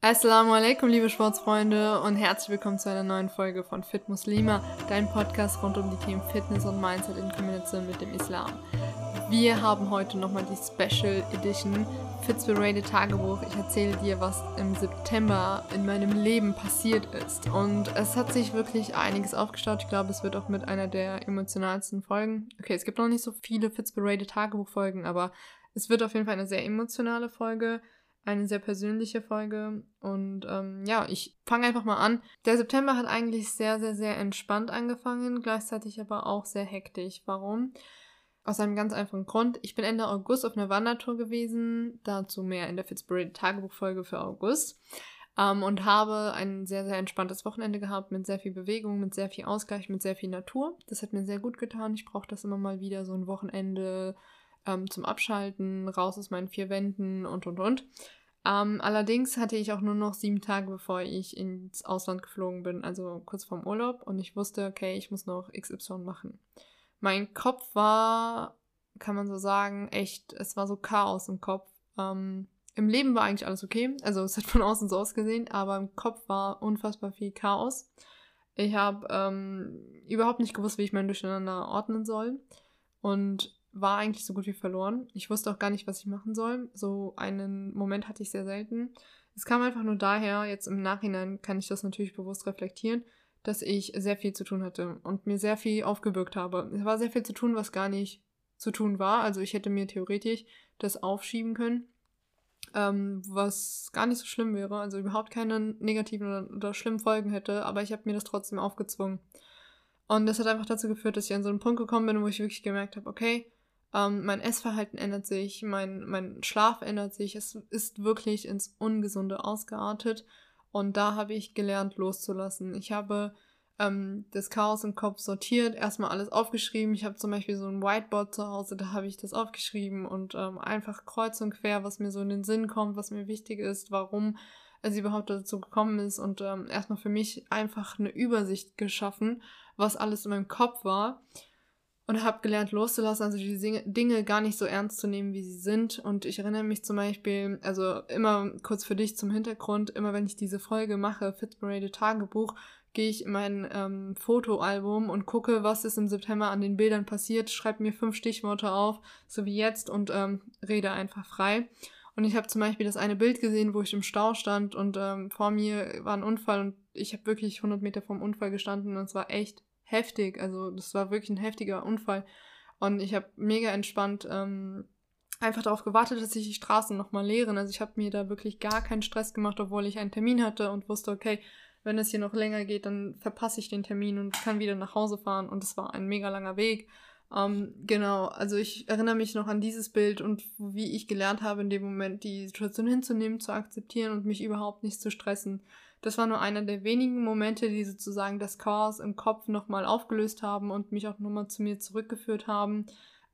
Assalamu alaikum, liebe Sportsfreunde, und herzlich willkommen zu einer neuen Folge von Fit Muslima, dein Podcast rund um die Themen Fitness und Mindset in Kombination mit dem Islam. Wir haben heute nochmal die Special Edition Fitzberated Tagebuch. Ich erzähle dir, was im September in meinem Leben passiert ist. Und es hat sich wirklich einiges aufgestaut. Ich glaube, es wird auch mit einer der emotionalsten Folgen. Okay, es gibt noch nicht so viele Fitzberated Tagebuch-Folgen, aber es wird auf jeden Fall eine sehr emotionale Folge eine sehr persönliche Folge. Und ähm, ja, ich fange einfach mal an. Der September hat eigentlich sehr, sehr, sehr entspannt angefangen, gleichzeitig aber auch sehr hektisch. Warum? Aus einem ganz einfachen Grund. Ich bin Ende August auf einer Wandertour gewesen, dazu mehr in der Fitzbury Tagebuchfolge für August. Ähm, und habe ein sehr, sehr entspanntes Wochenende gehabt mit sehr viel Bewegung, mit sehr viel Ausgleich, mit sehr viel Natur. Das hat mir sehr gut getan. Ich brauche das immer mal wieder, so ein Wochenende ähm, zum Abschalten, raus aus meinen vier Wänden und und und. Ähm, allerdings hatte ich auch nur noch sieben Tage, bevor ich ins Ausland geflogen bin, also kurz vorm Urlaub. Und ich wusste, okay, ich muss noch XY machen. Mein Kopf war, kann man so sagen, echt, es war so Chaos im Kopf. Ähm, Im Leben war eigentlich alles okay. Also es hat von außen so ausgesehen, aber im Kopf war unfassbar viel Chaos. Ich habe ähm, überhaupt nicht gewusst, wie ich mein Durcheinander ordnen soll. Und war eigentlich so gut wie verloren. Ich wusste auch gar nicht, was ich machen soll. So einen Moment hatte ich sehr selten. Es kam einfach nur daher, jetzt im Nachhinein kann ich das natürlich bewusst reflektieren, dass ich sehr viel zu tun hatte und mir sehr viel aufgebürgt habe. Es war sehr viel zu tun, was gar nicht zu tun war. Also ich hätte mir theoretisch das aufschieben können, ähm, was gar nicht so schlimm wäre, also überhaupt keine negativen oder, oder schlimmen Folgen hätte, aber ich habe mir das trotzdem aufgezwungen. Und das hat einfach dazu geführt, dass ich an so einen Punkt gekommen bin, wo ich wirklich gemerkt habe, okay, ähm, mein Essverhalten ändert sich, mein, mein Schlaf ändert sich, es ist wirklich ins Ungesunde ausgeartet. Und da habe ich gelernt, loszulassen. Ich habe ähm, das Chaos im Kopf sortiert, erstmal alles aufgeschrieben. Ich habe zum Beispiel so ein Whiteboard zu Hause, da habe ich das aufgeschrieben und ähm, einfach kreuz und quer, was mir so in den Sinn kommt, was mir wichtig ist, warum es überhaupt dazu gekommen ist und ähm, erstmal für mich einfach eine Übersicht geschaffen, was alles in meinem Kopf war und habe gelernt loszulassen, also die Dinge gar nicht so ernst zu nehmen, wie sie sind. Und ich erinnere mich zum Beispiel, also immer kurz für dich zum Hintergrund, immer wenn ich diese Folge mache, Fitzparade Tagebuch, gehe ich in mein ähm, Fotoalbum und gucke, was ist im September an den Bildern passiert, schreibe mir fünf Stichworte auf, so wie jetzt, und ähm, rede einfach frei. Und ich habe zum Beispiel das eine Bild gesehen, wo ich im Stau stand und ähm, vor mir war ein Unfall und ich habe wirklich 100 Meter vom Unfall gestanden und es war echt heftig. Also das war wirklich ein heftiger Unfall. Und ich habe mega entspannt ähm, einfach darauf gewartet, dass sich die Straßen nochmal leeren. Also ich habe mir da wirklich gar keinen Stress gemacht, obwohl ich einen Termin hatte und wusste, okay, wenn es hier noch länger geht, dann verpasse ich den Termin und kann wieder nach Hause fahren. Und es war ein mega langer Weg. Ähm, genau, also ich erinnere mich noch an dieses Bild und wie ich gelernt habe, in dem Moment die Situation hinzunehmen, zu akzeptieren und mich überhaupt nicht zu stressen. Das war nur einer der wenigen Momente, die sozusagen das Chaos im Kopf nochmal aufgelöst haben und mich auch nochmal zu mir zurückgeführt haben.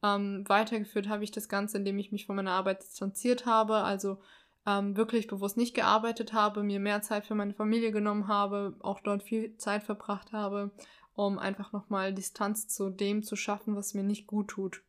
Ähm, weitergeführt habe ich das Ganze, indem ich mich von meiner Arbeit distanziert habe, also ähm, wirklich bewusst nicht gearbeitet habe, mir mehr Zeit für meine Familie genommen habe, auch dort viel Zeit verbracht habe, um einfach nochmal Distanz zu dem zu schaffen, was mir nicht gut tut.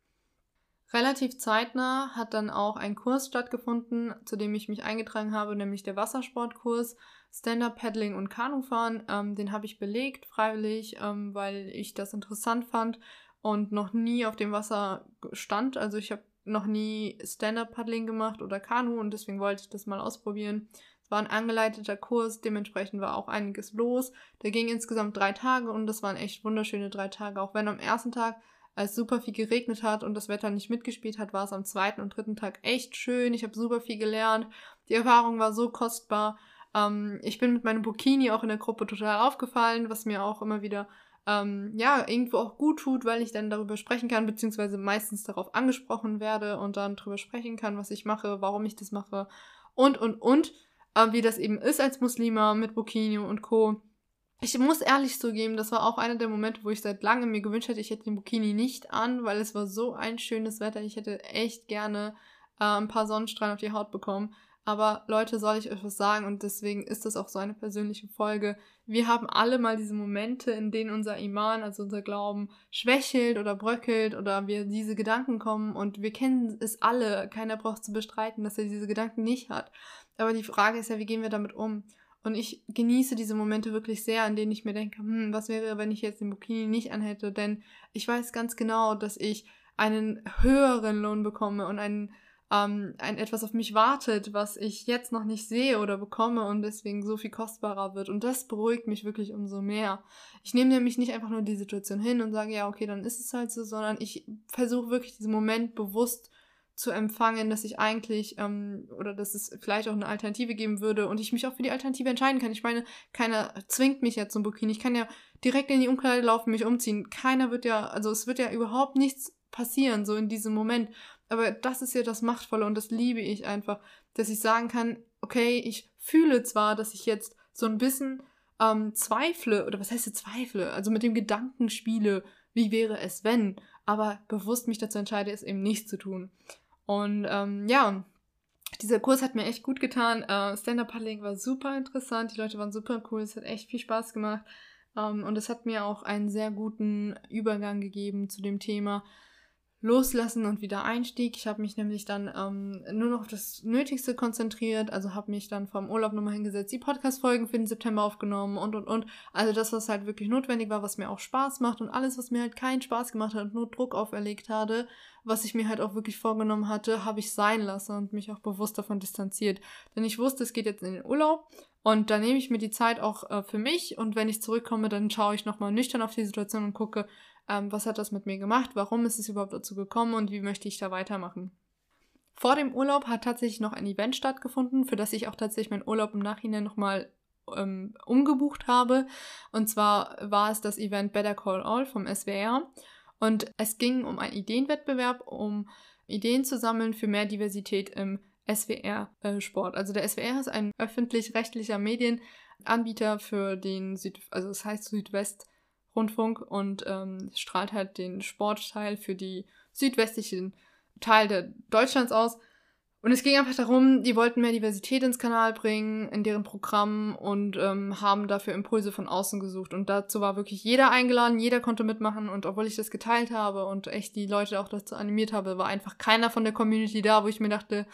Relativ zeitnah hat dann auch ein Kurs stattgefunden, zu dem ich mich eingetragen habe, nämlich der Wassersportkurs. Stand-Up-Paddling und Kanufahren. Ähm, den habe ich belegt, freiwillig, ähm, weil ich das interessant fand und noch nie auf dem Wasser stand. Also ich habe noch nie Stand-Up-Paddling gemacht oder Kanu und deswegen wollte ich das mal ausprobieren. Es war ein angeleiteter Kurs, dementsprechend war auch einiges los. Der ging insgesamt drei Tage und das waren echt wunderschöne drei Tage. Auch wenn am ersten Tag es super viel geregnet hat und das Wetter nicht mitgespielt hat, war es am zweiten und dritten Tag echt schön. Ich habe super viel gelernt. Die Erfahrung war so kostbar. Ähm, ich bin mit meinem Bikini auch in der Gruppe total aufgefallen, was mir auch immer wieder ähm, ja, irgendwo auch gut tut, weil ich dann darüber sprechen kann, beziehungsweise meistens darauf angesprochen werde und dann darüber sprechen kann, was ich mache, warum ich das mache und, und, und, äh, wie das eben ist als Muslima mit Bikini und Co. Ich muss ehrlich zugeben, das war auch einer der Momente, wo ich seit langem mir gewünscht hätte, ich hätte den Bikini nicht an, weil es war so ein schönes Wetter. Ich hätte echt gerne äh, ein paar Sonnenstrahlen auf die Haut bekommen. Aber Leute, soll ich euch was sagen und deswegen ist das auch so eine persönliche Folge. Wir haben alle mal diese Momente, in denen unser Iman, also unser Glauben, schwächelt oder bröckelt oder wir diese Gedanken kommen und wir kennen es alle. Keiner braucht zu bestreiten, dass er diese Gedanken nicht hat. Aber die Frage ist ja, wie gehen wir damit um? Und ich genieße diese Momente wirklich sehr, an denen ich mir denke, hm, was wäre, wenn ich jetzt den Bikini nicht anhätte? Denn ich weiß ganz genau, dass ich einen höheren Lohn bekomme und einen ähm, ein etwas auf mich wartet, was ich jetzt noch nicht sehe oder bekomme und deswegen so viel kostbarer wird. Und das beruhigt mich wirklich umso mehr. Ich nehme nämlich nicht einfach nur die Situation hin und sage, ja, okay, dann ist es halt so, sondern ich versuche wirklich diesen Moment bewusst zu empfangen, dass ich eigentlich ähm, oder dass es vielleicht auch eine Alternative geben würde und ich mich auch für die Alternative entscheiden kann. Ich meine, keiner zwingt mich ja zum Bikini. Ich kann ja direkt in die Umkleide laufen, mich umziehen. Keiner wird ja, also es wird ja überhaupt nichts passieren, so in diesem Moment. Aber das ist ja das Machtvolle und das liebe ich einfach, dass ich sagen kann, okay, ich fühle zwar, dass ich jetzt so ein bisschen ähm, zweifle, oder was heißt zweifle, also mit dem Gedanken spiele, wie wäre es, wenn, aber bewusst mich dazu entscheide, es eben nicht zu tun. Und ähm, ja, dieser Kurs hat mir echt gut getan. Äh, Stand-Up-Paddling war super interessant, die Leute waren super cool, es hat echt viel Spaß gemacht. Ähm, und es hat mir auch einen sehr guten Übergang gegeben zu dem Thema, Loslassen und wieder Einstieg. Ich habe mich nämlich dann ähm, nur noch auf das Nötigste konzentriert, also habe mich dann vom Urlaub nochmal hingesetzt, die Podcast-Folgen für den September aufgenommen und und und. Also das, was halt wirklich notwendig war, was mir auch Spaß macht und alles, was mir halt keinen Spaß gemacht hat und nur Druck auferlegt hatte, was ich mir halt auch wirklich vorgenommen hatte, habe ich sein lassen und mich auch bewusst davon distanziert. Denn ich wusste, es geht jetzt in den Urlaub und da nehme ich mir die Zeit auch äh, für mich und wenn ich zurückkomme, dann schaue ich nochmal nüchtern auf die Situation und gucke, ähm, was hat das mit mir gemacht, warum ist es überhaupt dazu gekommen und wie möchte ich da weitermachen. Vor dem Urlaub hat tatsächlich noch ein Event stattgefunden, für das ich auch tatsächlich meinen Urlaub im Nachhinein nochmal ähm, umgebucht habe. Und zwar war es das Event Better Call All vom SWR. Und es ging um einen Ideenwettbewerb, um Ideen zu sammeln für mehr Diversität im SWR-Sport. Äh, also der SWR ist ein öffentlich-rechtlicher Medienanbieter für den Süd, also es heißt Südwest Rundfunk und ähm, strahlt halt den Sportteil für die südwestlichen Teil Deutschlands aus. Und es ging einfach darum, die wollten mehr Diversität ins Kanal bringen, in deren Programm und ähm, haben dafür Impulse von außen gesucht. Und dazu war wirklich jeder eingeladen, jeder konnte mitmachen. Und obwohl ich das geteilt habe und echt die Leute auch dazu animiert habe, war einfach keiner von der Community da, wo ich mir dachte,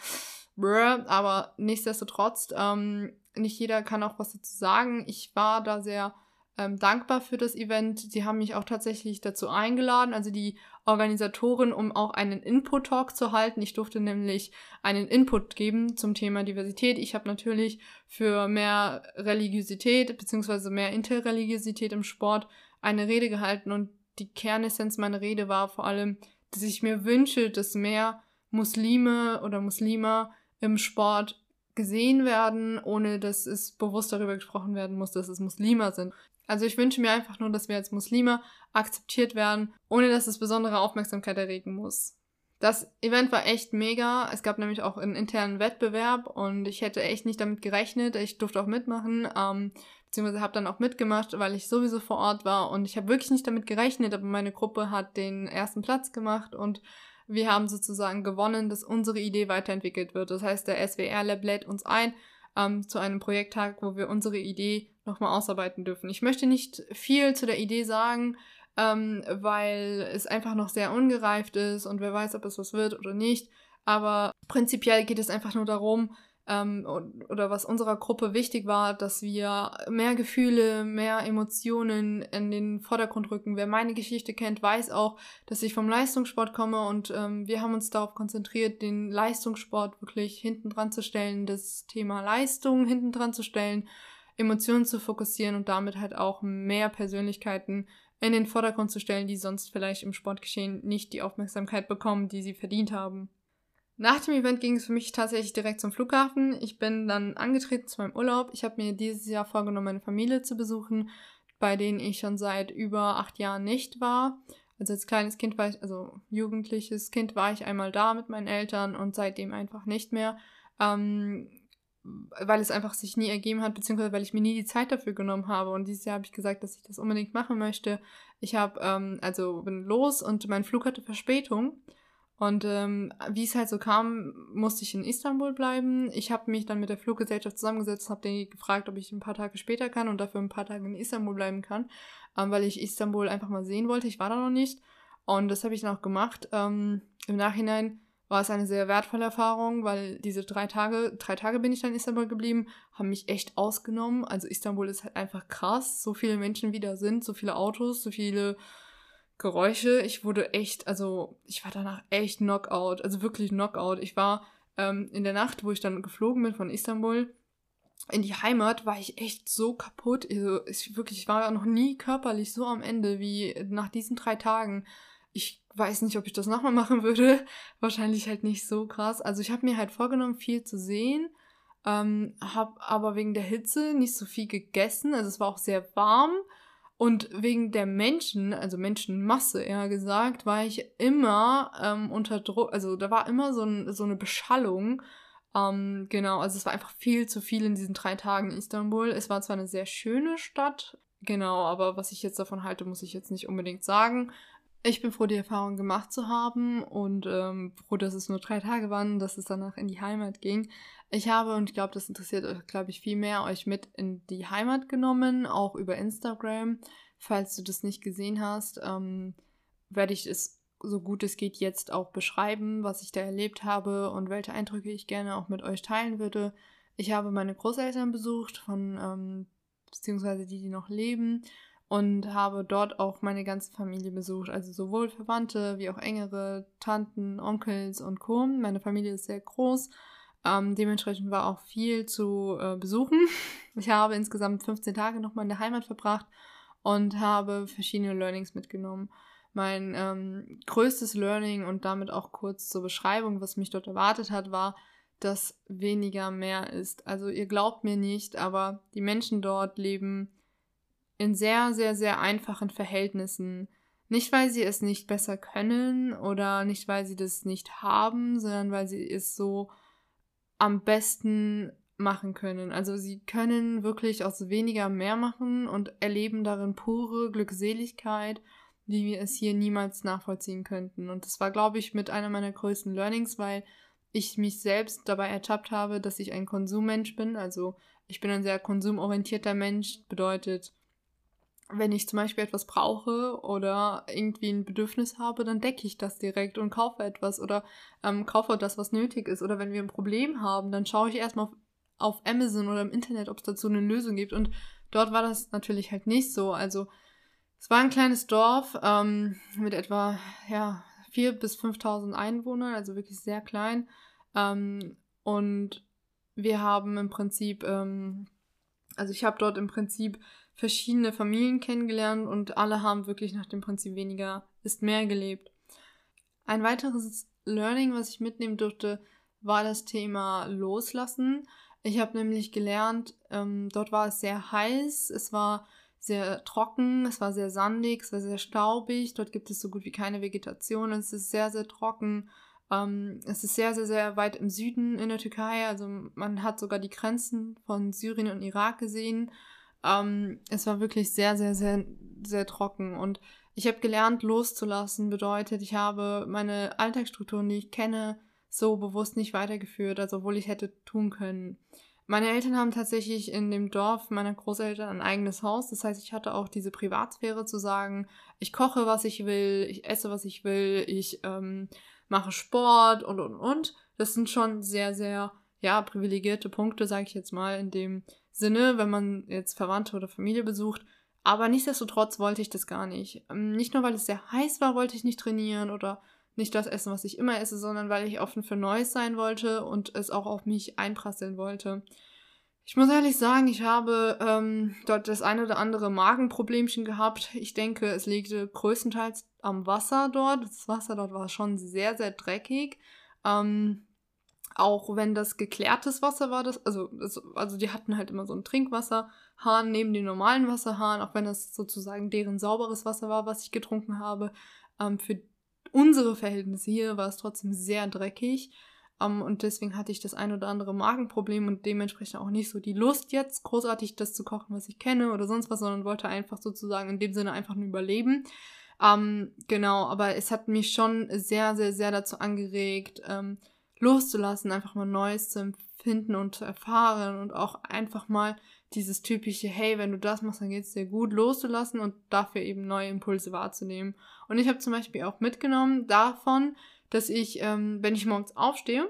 brr, aber nichtsdestotrotz, ähm, nicht jeder kann auch was dazu sagen. Ich war da sehr ähm, dankbar für das Event. Sie haben mich auch tatsächlich dazu eingeladen, also die Organisatorin, um auch einen Input-Talk zu halten. Ich durfte nämlich einen Input geben zum Thema Diversität. Ich habe natürlich für mehr Religiosität bzw. mehr Interreligiosität im Sport eine Rede gehalten und die Kernessenz meiner Rede war vor allem, dass ich mir wünsche, dass mehr Muslime oder Muslime im Sport gesehen werden, ohne dass es bewusst darüber gesprochen werden muss, dass es Muslime sind. Also ich wünsche mir einfach nur, dass wir als Muslime akzeptiert werden, ohne dass es besondere Aufmerksamkeit erregen muss. Das Event war echt mega. Es gab nämlich auch einen internen Wettbewerb und ich hätte echt nicht damit gerechnet. Ich durfte auch mitmachen, ähm, beziehungsweise habe dann auch mitgemacht, weil ich sowieso vor Ort war und ich habe wirklich nicht damit gerechnet, aber meine Gruppe hat den ersten Platz gemacht und wir haben sozusagen gewonnen, dass unsere Idee weiterentwickelt wird. Das heißt, der SWR Lab lädt uns ein ähm, zu einem Projekttag, wo wir unsere Idee nochmal ausarbeiten dürfen. Ich möchte nicht viel zu der Idee sagen, ähm, weil es einfach noch sehr ungereift ist und wer weiß, ob es was wird oder nicht. Aber prinzipiell geht es einfach nur darum, ähm, oder was unserer Gruppe wichtig war, dass wir mehr Gefühle, mehr Emotionen in den Vordergrund rücken. Wer meine Geschichte kennt, weiß auch, dass ich vom Leistungssport komme und ähm, wir haben uns darauf konzentriert, den Leistungssport wirklich hinten dran zu stellen, das Thema Leistung hinten dran zu stellen, Emotionen zu fokussieren und damit halt auch mehr Persönlichkeiten in den Vordergrund zu stellen, die sonst vielleicht im Sportgeschehen nicht die Aufmerksamkeit bekommen, die sie verdient haben. Nach dem Event ging es für mich tatsächlich direkt zum Flughafen. Ich bin dann angetreten zu meinem Urlaub. Ich habe mir dieses Jahr vorgenommen, meine Familie zu besuchen, bei denen ich schon seit über acht Jahren nicht war. Also als kleines Kind war ich, also jugendliches Kind war ich einmal da mit meinen Eltern und seitdem einfach nicht mehr. Ähm, weil es einfach sich nie ergeben hat, beziehungsweise weil ich mir nie die Zeit dafür genommen habe. Und dieses Jahr habe ich gesagt, dass ich das unbedingt machen möchte. Ich habe, ähm, also bin los und mein Flug hatte Verspätung. Und ähm, wie es halt so kam, musste ich in Istanbul bleiben. Ich habe mich dann mit der Fluggesellschaft zusammengesetzt, habe die gefragt, ob ich ein paar Tage später kann und dafür ein paar Tage in Istanbul bleiben kann, ähm, weil ich Istanbul einfach mal sehen wollte. Ich war da noch nicht und das habe ich dann auch gemacht. Ähm, Im Nachhinein war es eine sehr wertvolle Erfahrung, weil diese drei Tage, drei Tage bin ich dann in Istanbul geblieben, haben mich echt ausgenommen. Also Istanbul ist halt einfach krass, so viele Menschen wieder sind, so viele Autos, so viele Geräusche. Ich wurde echt, also ich war danach echt Knockout, also wirklich Knockout. Ich war ähm, in der Nacht, wo ich dann geflogen bin von Istanbul in die Heimat, war ich echt so kaputt. Also ich wirklich, ich war noch nie körperlich so am Ende wie nach diesen drei Tagen. Ich weiß nicht, ob ich das nochmal machen würde. Wahrscheinlich halt nicht so krass. Also ich habe mir halt vorgenommen, viel zu sehen. Ähm, habe aber wegen der Hitze nicht so viel gegessen. Also es war auch sehr warm. Und wegen der Menschen, also Menschenmasse eher gesagt, war ich immer ähm, unter Druck, also da war immer so, ein, so eine Beschallung. Ähm, genau, also es war einfach viel zu viel in diesen drei Tagen in Istanbul. Es war zwar eine sehr schöne Stadt, genau, aber was ich jetzt davon halte, muss ich jetzt nicht unbedingt sagen. Ich bin froh, die Erfahrung gemacht zu haben und ähm, froh, dass es nur drei Tage waren, dass es danach in die Heimat ging. Ich habe, und ich glaube, das interessiert euch, glaube ich, viel mehr, euch mit in die Heimat genommen, auch über Instagram. Falls du das nicht gesehen hast, ähm, werde ich es so gut es geht jetzt auch beschreiben, was ich da erlebt habe und welche Eindrücke ich gerne auch mit euch teilen würde. Ich habe meine Großeltern besucht, von ähm, beziehungsweise die, die noch leben und habe dort auch meine ganze Familie besucht, also sowohl Verwandte wie auch engere Tanten, Onkels und Co. Meine Familie ist sehr groß. Ähm, dementsprechend war auch viel zu äh, besuchen. Ich habe insgesamt 15 Tage nochmal in der Heimat verbracht und habe verschiedene Learnings mitgenommen. Mein ähm, größtes Learning und damit auch kurz zur Beschreibung, was mich dort erwartet hat, war, dass weniger mehr ist. Also ihr glaubt mir nicht, aber die Menschen dort leben in sehr, sehr, sehr einfachen Verhältnissen. Nicht, weil sie es nicht besser können oder nicht, weil sie das nicht haben, sondern weil sie es so am besten machen können. Also sie können wirklich aus weniger mehr machen und erleben darin pure Glückseligkeit, wie wir es hier niemals nachvollziehen könnten. Und das war, glaube ich, mit einer meiner größten Learnings, weil ich mich selbst dabei ertappt habe, dass ich ein Konsummensch bin. Also ich bin ein sehr konsumorientierter Mensch, bedeutet, wenn ich zum Beispiel etwas brauche oder irgendwie ein Bedürfnis habe, dann decke ich das direkt und kaufe etwas oder ähm, kaufe das, was nötig ist. Oder wenn wir ein Problem haben, dann schaue ich erstmal auf, auf Amazon oder im Internet, ob es dazu eine Lösung gibt. Und dort war das natürlich halt nicht so. Also es war ein kleines Dorf ähm, mit etwa ja, 4.000 bis 5.000 Einwohnern, also wirklich sehr klein. Ähm, und wir haben im Prinzip, ähm, also ich habe dort im Prinzip verschiedene Familien kennengelernt und alle haben wirklich nach dem Prinzip weniger ist mehr gelebt. Ein weiteres Learning, was ich mitnehmen durfte, war das Thema Loslassen. Ich habe nämlich gelernt, ähm, dort war es sehr heiß, es war sehr trocken, es war sehr sandig, es war sehr staubig, dort gibt es so gut wie keine Vegetation, es ist sehr, sehr trocken. Ähm, es ist sehr, sehr, sehr weit im Süden in der Türkei, also man hat sogar die Grenzen von Syrien und Irak gesehen. Ähm, es war wirklich sehr, sehr, sehr, sehr trocken und ich habe gelernt, loszulassen, bedeutet, ich habe meine Alltagsstrukturen, die ich kenne, so bewusst nicht weitergeführt, also obwohl ich hätte tun können. Meine Eltern haben tatsächlich in dem Dorf meiner Großeltern ein eigenes Haus. Das heißt, ich hatte auch diese Privatsphäre zu sagen, ich koche, was ich will, ich esse, was ich will, ich ähm, mache Sport und, und, und. Das sind schon sehr, sehr, ja, privilegierte Punkte, sage ich jetzt mal, in dem Sinne, wenn man jetzt Verwandte oder Familie besucht. Aber nichtsdestotrotz wollte ich das gar nicht. Ähm, nicht nur, weil es sehr heiß war, wollte ich nicht trainieren oder nicht das essen, was ich immer esse, sondern weil ich offen für Neues sein wollte und es auch auf mich einprasseln wollte. Ich muss ehrlich sagen, ich habe ähm, dort das eine oder andere Magenproblemchen gehabt. Ich denke, es liegte größtenteils am Wasser dort. Das Wasser dort war schon sehr, sehr dreckig. Ähm, auch wenn das geklärtes Wasser war, das, also, also die hatten halt immer so einen Trinkwasserhahn neben dem normalen Wasserhahn, auch wenn das sozusagen deren sauberes Wasser war, was ich getrunken habe. Ähm, für unsere Verhältnisse hier war es trotzdem sehr dreckig. Um, ähm, und deswegen hatte ich das ein oder andere Magenproblem und dementsprechend auch nicht so die Lust jetzt, großartig das zu kochen, was ich kenne oder sonst was, sondern wollte einfach sozusagen in dem Sinne einfach nur überleben. Um, ähm, genau, aber es hat mich schon sehr, sehr, sehr dazu angeregt, ähm, loszulassen, einfach mal Neues zu empfinden und zu erfahren und auch einfach mal dieses typische, hey, wenn du das machst, dann geht es dir gut, loszulassen und dafür eben neue Impulse wahrzunehmen. Und ich habe zum Beispiel auch mitgenommen davon, dass ich, ähm, wenn ich morgens aufstehe,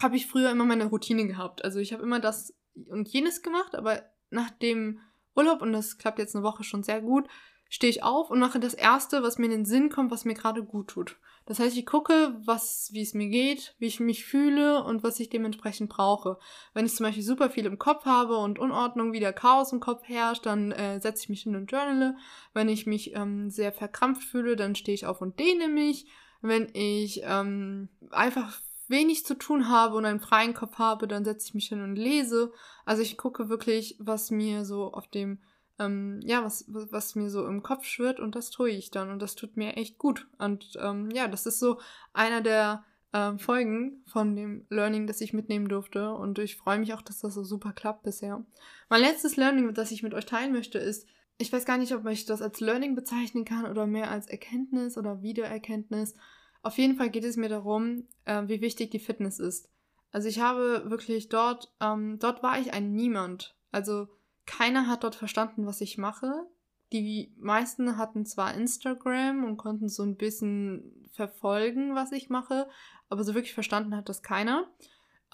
habe ich früher immer meine Routine gehabt. Also ich habe immer das und jenes gemacht, aber nach dem Urlaub, und das klappt jetzt eine Woche schon sehr gut, stehe ich auf und mache das Erste, was mir in den Sinn kommt, was mir gerade gut tut. Das heißt, ich gucke, was, wie es mir geht, wie ich mich fühle und was ich dementsprechend brauche. Wenn ich zum Beispiel super viel im Kopf habe und Unordnung, wieder Chaos im Kopf herrscht, dann äh, setze ich mich hin und journale. Wenn ich mich ähm, sehr verkrampft fühle, dann stehe ich auf und dehne mich. Wenn ich ähm, einfach wenig zu tun habe und einen freien Kopf habe, dann setze ich mich hin und lese. Also ich gucke wirklich, was mir so auf dem, ähm, ja, was, was mir so im Kopf schwirrt und das tue ich dann und das tut mir echt gut. Und ähm, ja, das ist so einer der ähm, Folgen von dem Learning, das ich mitnehmen durfte und ich freue mich auch, dass das so super klappt bisher. Mein letztes Learning, das ich mit euch teilen möchte, ist, ich weiß gar nicht, ob ich das als Learning bezeichnen kann oder mehr als Erkenntnis oder Wiedererkenntnis. Auf jeden Fall geht es mir darum, äh, wie wichtig die Fitness ist. Also ich habe wirklich dort, ähm, dort war ich ein Niemand. Also keiner hat dort verstanden, was ich mache. Die meisten hatten zwar Instagram und konnten so ein bisschen verfolgen, was ich mache, aber so wirklich verstanden hat das keiner,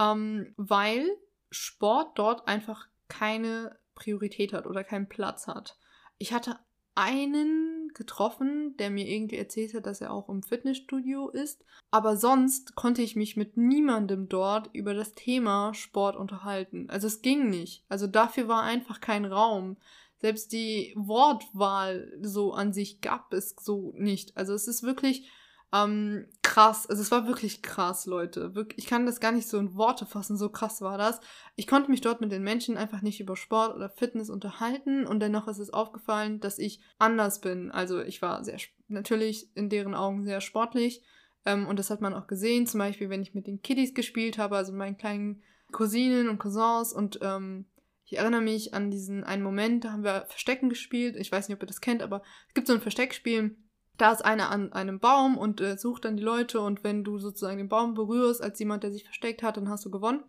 ähm, weil Sport dort einfach keine Priorität hat oder keinen Platz hat. Ich hatte einen getroffen, der mir irgendwie erzählt hat, dass er auch im Fitnessstudio ist. Aber sonst konnte ich mich mit niemandem dort über das Thema Sport unterhalten. Also es ging nicht. Also dafür war einfach kein Raum. Selbst die Wortwahl so an sich gab es so nicht. Also es ist wirklich ähm, krass. Also es war wirklich krass, Leute. ich kann das gar nicht so in Worte fassen, so krass war das. Ich konnte mich dort mit den Menschen einfach nicht über Sport oder Fitness unterhalten und dennoch ist es aufgefallen, dass ich anders bin. Also ich war sehr, natürlich in deren Augen sehr sportlich ähm, und das hat man auch gesehen, zum Beispiel, wenn ich mit den Kiddies gespielt habe, also meinen kleinen Cousinen und Cousins und ähm, ich erinnere mich an diesen einen Moment, da haben wir Verstecken gespielt. Ich weiß nicht, ob ihr das kennt, aber es gibt so ein Versteckspiel da ist einer an einem Baum und äh, sucht dann die Leute und wenn du sozusagen den Baum berührst als jemand, der sich versteckt hat, dann hast du gewonnen.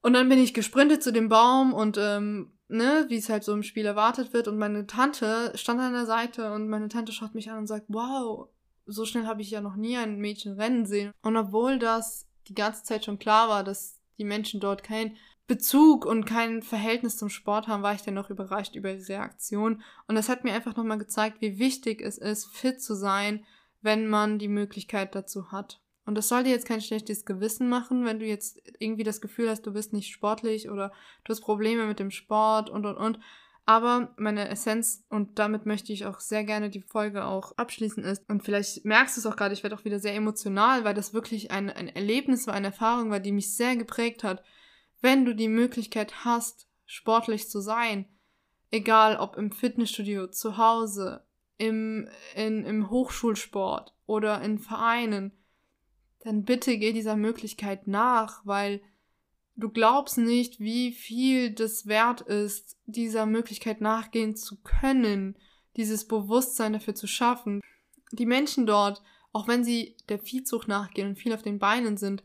Und dann bin ich gesprintet zu dem Baum und ähm, ne, wie es halt so im Spiel erwartet wird und meine Tante stand an der Seite und meine Tante schaut mich an und sagt, wow, so schnell habe ich ja noch nie ein Mädchen rennen sehen. Und obwohl das die ganze Zeit schon klar war, dass die Menschen dort kein Bezug und kein Verhältnis zum Sport haben, war ich dann noch überrascht über diese Aktion. Und das hat mir einfach nochmal gezeigt, wie wichtig es ist, fit zu sein, wenn man die Möglichkeit dazu hat. Und das soll dir jetzt kein schlechtes Gewissen machen, wenn du jetzt irgendwie das Gefühl hast, du bist nicht sportlich oder du hast Probleme mit dem Sport und und und. Aber meine Essenz, und damit möchte ich auch sehr gerne die Folge auch abschließen, ist, und vielleicht merkst du es auch gerade, ich werde auch wieder sehr emotional, weil das wirklich ein, ein Erlebnis war, eine Erfahrung war, die mich sehr geprägt hat wenn du die Möglichkeit hast, sportlich zu sein, egal ob im Fitnessstudio, zu Hause, im, in, im Hochschulsport oder in Vereinen, dann bitte geh dieser Möglichkeit nach, weil du glaubst nicht, wie viel das wert ist, dieser Möglichkeit nachgehen zu können, dieses Bewusstsein dafür zu schaffen. Die Menschen dort, auch wenn sie der Viehzucht nachgehen und viel auf den Beinen sind,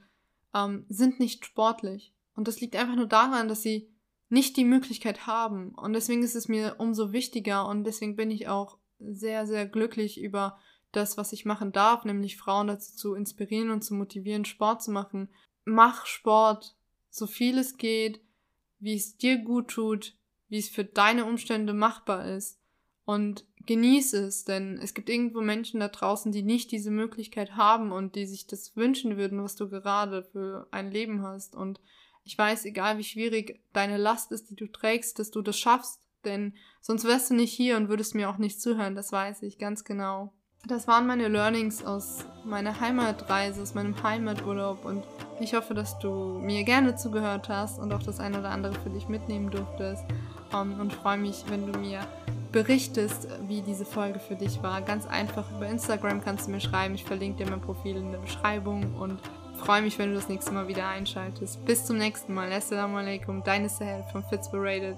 ähm, sind nicht sportlich. Und das liegt einfach nur daran, dass sie nicht die Möglichkeit haben. Und deswegen ist es mir umso wichtiger und deswegen bin ich auch sehr, sehr glücklich über das, was ich machen darf, nämlich Frauen dazu zu inspirieren und zu motivieren, Sport zu machen. Mach Sport, so viel es geht, wie es dir gut tut, wie es für deine Umstände machbar ist. Und genieße es, denn es gibt irgendwo Menschen da draußen, die nicht diese Möglichkeit haben und die sich das wünschen würden, was du gerade für ein Leben hast. Und ich weiß, egal wie schwierig deine Last ist, die du trägst, dass du das schaffst, denn sonst wärst du nicht hier und würdest mir auch nicht zuhören, das weiß ich ganz genau. Das waren meine Learnings aus meiner Heimatreise, aus meinem Heimaturlaub und ich hoffe, dass du mir gerne zugehört hast und auch das eine oder andere für dich mitnehmen durftest ähm, und freue mich, wenn du mir berichtest, wie diese Folge für dich war. Ganz einfach über Instagram kannst du mir schreiben. Ich verlinke dir mein Profil in der Beschreibung und freue mich, wenn du das nächste Mal wieder einschaltest. Bis zum nächsten Mal. Assalamu alaikum, deine Sahel von Fitzberated.